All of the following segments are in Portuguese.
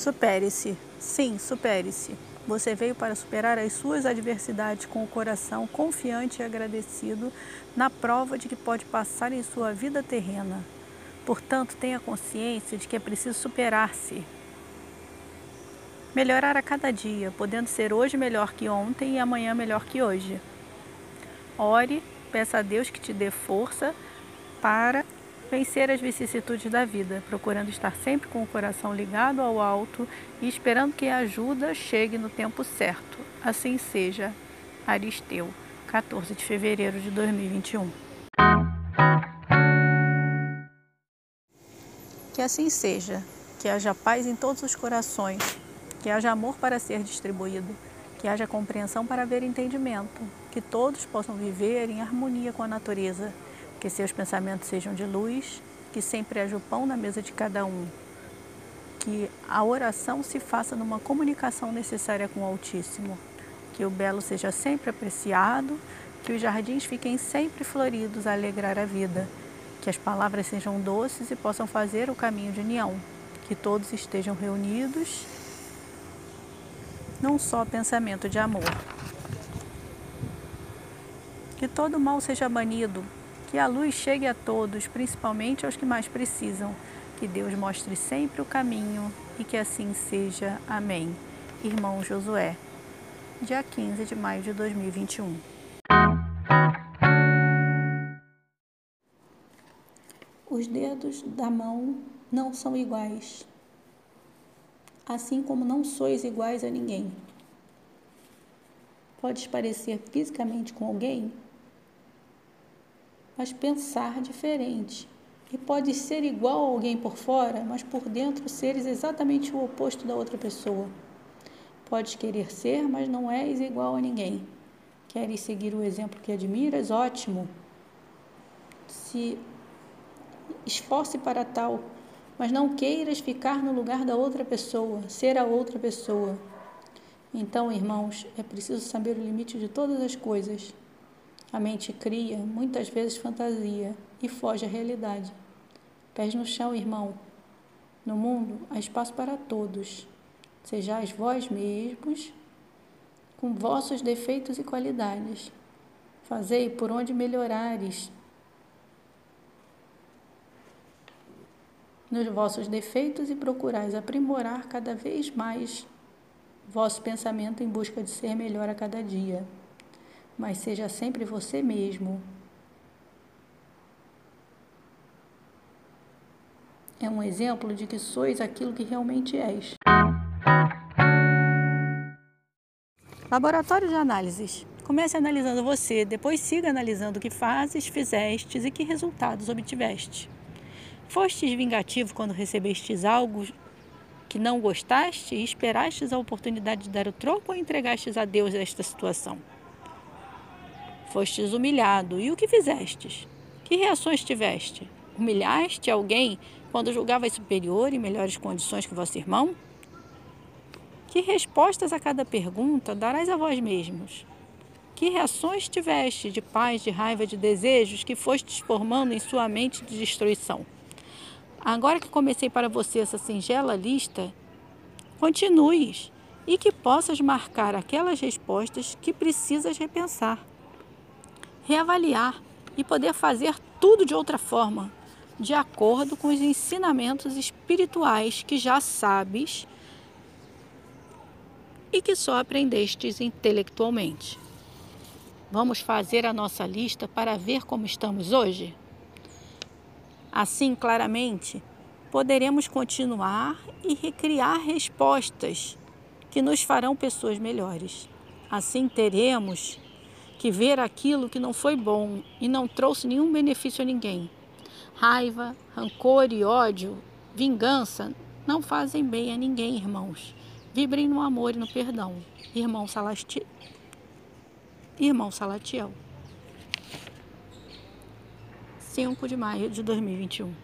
Supere-se. Sim, supere-se. Você veio para superar as suas adversidades com o coração confiante e agradecido na prova de que pode passar em sua vida terrena. Portanto, tenha consciência de que é preciso superar-se. Melhorar a cada dia, podendo ser hoje melhor que ontem e amanhã melhor que hoje. Ore, peça a Deus que te dê força para vencer as vicissitudes da vida, procurando estar sempre com o coração ligado ao alto e esperando que a ajuda chegue no tempo certo. Assim seja. Aristeu, 14 de fevereiro de 2021. Que assim seja, que haja paz em todos os corações, que haja amor para ser distribuído, que haja compreensão para haver entendimento, que todos possam viver em harmonia com a natureza que seus pensamentos sejam de luz, que sempre haja o pão na mesa de cada um, que a oração se faça numa comunicação necessária com o Altíssimo, que o belo seja sempre apreciado, que os jardins fiquem sempre floridos a alegrar a vida, que as palavras sejam doces e possam fazer o caminho de união, que todos estejam reunidos num só pensamento de amor. Que todo mal seja banido que a luz chegue a todos, principalmente aos que mais precisam. Que Deus mostre sempre o caminho e que assim seja. Amém. Irmão Josué, dia 15 de maio de 2021. Os dedos da mão não são iguais, assim como não sois iguais a ninguém. Podes parecer fisicamente com alguém, mas pensar diferente. E pode ser igual a alguém por fora, mas por dentro seres exatamente o oposto da outra pessoa. Podes querer ser, mas não és igual a ninguém. Queres seguir o exemplo que admiras? Ótimo. Se esforce para tal, mas não queiras ficar no lugar da outra pessoa, ser a outra pessoa. Então, irmãos, é preciso saber o limite de todas as coisas a mente cria, muitas vezes, fantasia e foge à realidade. Pés no chão, irmão. No mundo há espaço para todos. Sejais vós mesmos, com vossos defeitos e qualidades. Fazei por onde melhorares. Nos vossos defeitos e procurais aprimorar cada vez mais vosso pensamento em busca de ser melhor a cada dia mas seja sempre você mesmo. É um exemplo de que sois aquilo que realmente és. Laboratório de análises. Comece analisando você, depois siga analisando o que fazes, fizestes e que resultados obtiveste. Fostes vingativo quando recebestes algo que não gostaste e esperastes a oportunidade de dar o troco ou entregastes a Deus esta situação? Fostes humilhado. E o que fizestes? Que reações tiveste? Humilhaste alguém quando julgavas superior e melhores condições que vosso irmão? Que respostas a cada pergunta darás a vós mesmos? Que reações tiveste de paz, de raiva, de desejos que fostes formando em sua mente de destruição? Agora que comecei para você essa singela lista, continues e que possas marcar aquelas respostas que precisas repensar reavaliar e poder fazer tudo de outra forma, de acordo com os ensinamentos espirituais que já sabes e que só aprendestes intelectualmente. Vamos fazer a nossa lista para ver como estamos hoje? Assim, claramente, poderemos continuar e recriar respostas que nos farão pessoas melhores. Assim, teremos que ver aquilo que não foi bom e não trouxe nenhum benefício a ninguém. Raiva, rancor e ódio, vingança não fazem bem a ninguém, irmãos. Vibrem no amor e no perdão. Irmão. Irmão Salatiel. 5 de maio de 2021.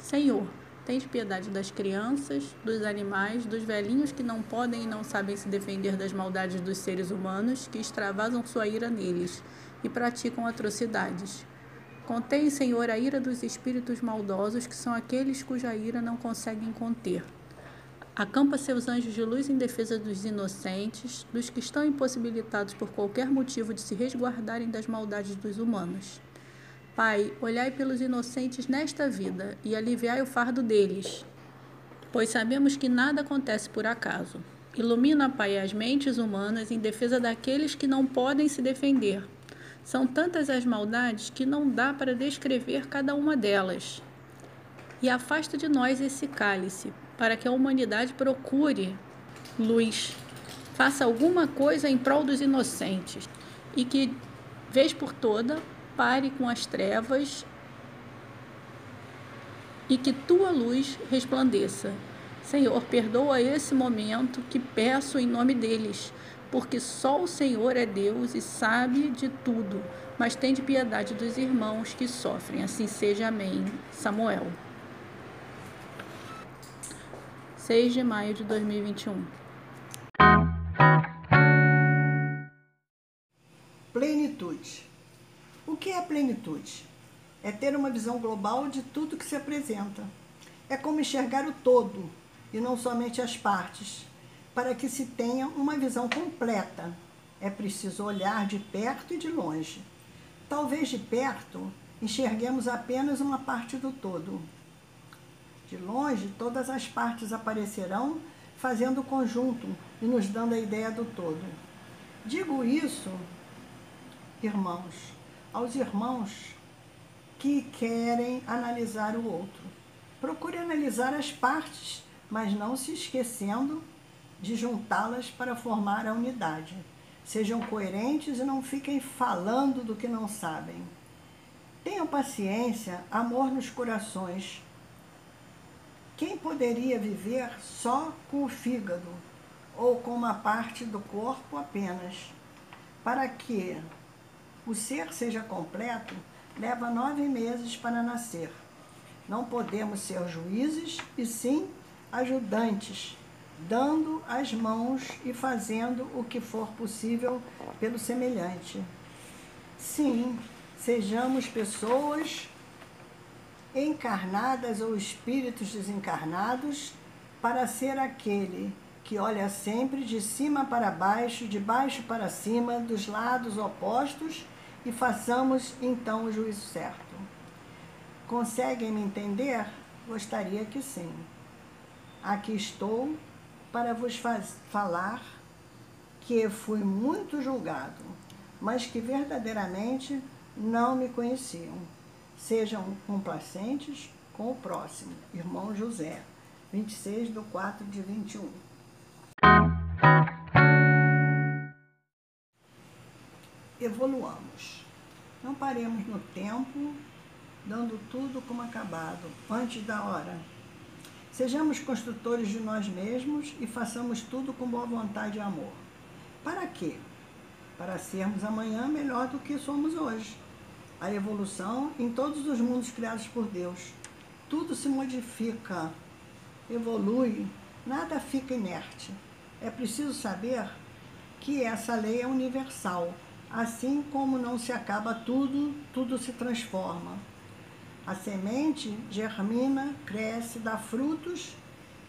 Senhor, Tens piedade das crianças, dos animais, dos velhinhos que não podem e não sabem se defender das maldades dos seres humanos que extravasam sua ira neles e praticam atrocidades. Contém, Senhor, a ira dos espíritos maldosos, que são aqueles cuja ira não conseguem conter. Acampa seus anjos de luz em defesa dos inocentes, dos que estão impossibilitados por qualquer motivo de se resguardarem das maldades dos humanos. Pai, olhai pelos inocentes nesta vida e aliviai o fardo deles, pois sabemos que nada acontece por acaso. Ilumina, Pai, as mentes humanas em defesa daqueles que não podem se defender. São tantas as maldades que não dá para descrever cada uma delas. E afasta de nós esse cálice, para que a humanidade procure luz, faça alguma coisa em prol dos inocentes e que, vez por toda, pare com as trevas e que tua luz resplandeça. Senhor, perdoa esse momento que peço em nome deles, porque só o Senhor é Deus e sabe de tudo, mas tem de piedade dos irmãos que sofrem. Assim seja. Amém. Samuel. 6 de maio de 2021. Plenitude? É ter uma visão global de tudo que se apresenta. É como enxergar o todo e não somente as partes. Para que se tenha uma visão completa, é preciso olhar de perto e de longe. Talvez de perto enxerguemos apenas uma parte do todo, de longe, todas as partes aparecerão fazendo o conjunto e nos dando a ideia do todo. Digo isso, irmãos, aos irmãos que querem analisar o outro. Procure analisar as partes, mas não se esquecendo de juntá-las para formar a unidade. Sejam coerentes e não fiquem falando do que não sabem. Tenham paciência, amor nos corações quem poderia viver só com o fígado ou com uma parte do corpo apenas? Para que o ser seja completo, leva nove meses para nascer. Não podemos ser juízes e sim ajudantes, dando as mãos e fazendo o que for possível pelo semelhante. Sim, sejamos pessoas encarnadas ou espíritos desencarnados, para ser aquele que olha sempre de cima para baixo, de baixo para cima, dos lados opostos e façamos então o juízo certo. Conseguem me entender? Gostaria que sim. Aqui estou para vos falar que fui muito julgado, mas que verdadeiramente não me conheciam. Sejam complacentes com o próximo. Irmão José, 26 de 4 de 21. Evoluamos. Não paremos no tempo, dando tudo como acabado, antes da hora. Sejamos construtores de nós mesmos e façamos tudo com boa vontade e amor. Para quê? Para sermos amanhã melhor do que somos hoje a evolução em todos os mundos criados por Deus. Tudo se modifica, evolui, nada fica inerte. É preciso saber que essa lei é universal. Assim como não se acaba tudo, tudo se transforma. A semente germina, cresce, dá frutos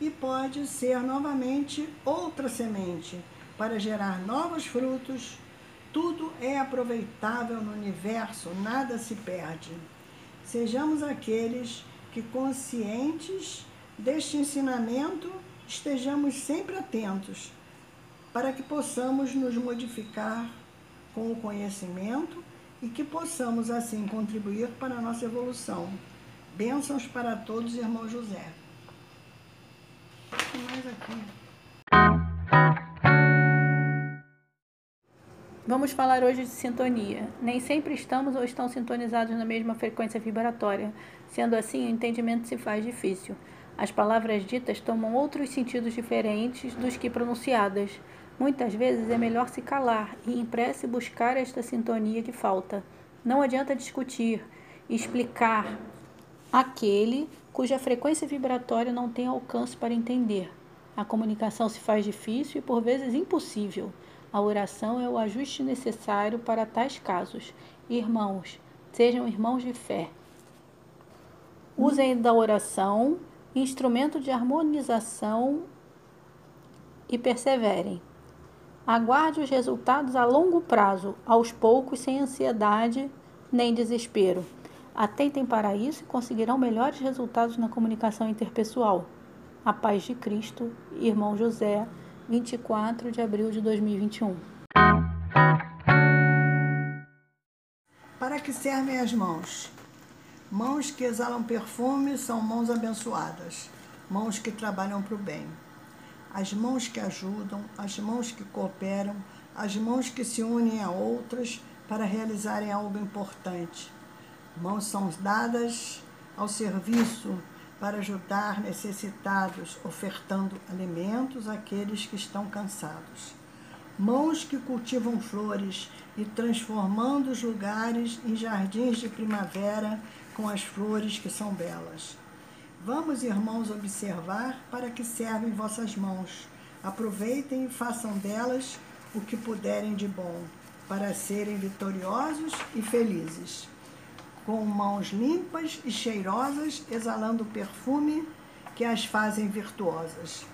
e pode ser novamente outra semente para gerar novos frutos, tudo é aproveitável no universo, nada se perde. Sejamos aqueles que, conscientes deste ensinamento, estejamos sempre atentos para que possamos nos modificar com o conhecimento e que possamos assim contribuir para a nossa evolução. Bênçãos para todos, irmão José. Mais aqui. Vamos falar hoje de sintonia. Nem sempre estamos ou estão sintonizados na mesma frequência vibratória. Sendo assim, o entendimento se faz difícil. As palavras ditas tomam outros sentidos diferentes dos que pronunciadas. Muitas vezes é melhor se calar e, em prece, buscar esta sintonia que falta. Não adianta discutir, explicar aquele cuja frequência vibratória não tem alcance para entender. A comunicação se faz difícil e, por vezes, impossível. A oração é o ajuste necessário para tais casos. Irmãos, Sejam irmãos de fé. Usem da oração, instrumento de harmonização e perseverem. Aguarde os resultados a longo prazo, aos poucos, sem ansiedade nem desespero. Atentem para isso e conseguirão melhores resultados na comunicação interpessoal. A paz de Cristo, irmão José, 24 de abril de 2021. Para que servem as mãos? Mãos que exalam perfume são mãos abençoadas, mãos que trabalham para o bem as mãos que ajudam, as mãos que cooperam, as mãos que se unem a outras para realizarem algo importante. Mãos são dadas ao serviço para ajudar necessitados, ofertando alimentos àqueles que estão cansados. Mãos que cultivam flores e transformando os lugares em jardins de primavera com as flores que são belas Vamos, irmãos, observar para que servem vossas mãos. Aproveitem e façam delas o que puderem de bom, para serem vitoriosos e felizes. Com mãos limpas e cheirosas, exalando o perfume que as fazem virtuosas.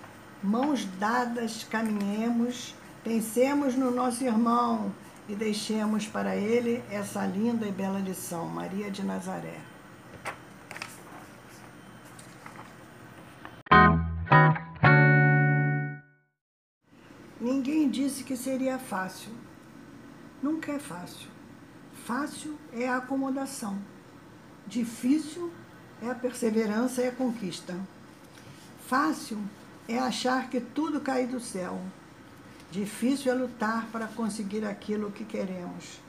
Mãos dadas, caminhemos, pensemos no nosso irmão e deixemos para ele essa linda e bela lição. Maria de Nazaré. Disse que seria fácil. Nunca é fácil. Fácil é a acomodação. Difícil é a perseverança e a conquista. Fácil é achar que tudo cai do céu. Difícil é lutar para conseguir aquilo que queremos.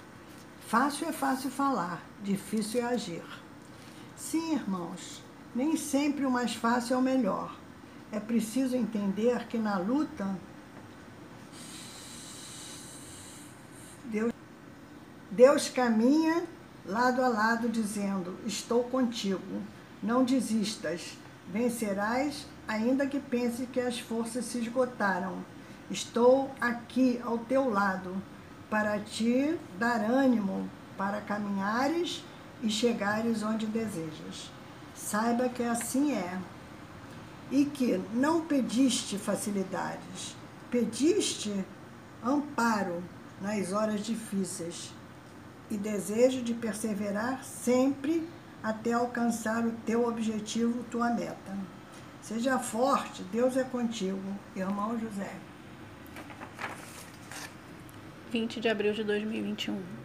Fácil é fácil falar, difícil é agir. Sim, irmãos, nem sempre o mais fácil é o melhor. É preciso entender que na luta Deus, Deus caminha lado a lado, dizendo: Estou contigo, não desistas, vencerás, ainda que pense que as forças se esgotaram. Estou aqui ao teu lado, para te dar ânimo, para caminhares e chegares onde desejas. Saiba que assim é. E que não pediste facilidades, pediste amparo nas horas difíceis e desejo de perseverar sempre até alcançar o teu objetivo, tua meta. Seja forte, Deus é contigo. Irmão José. 20 de abril de 2021.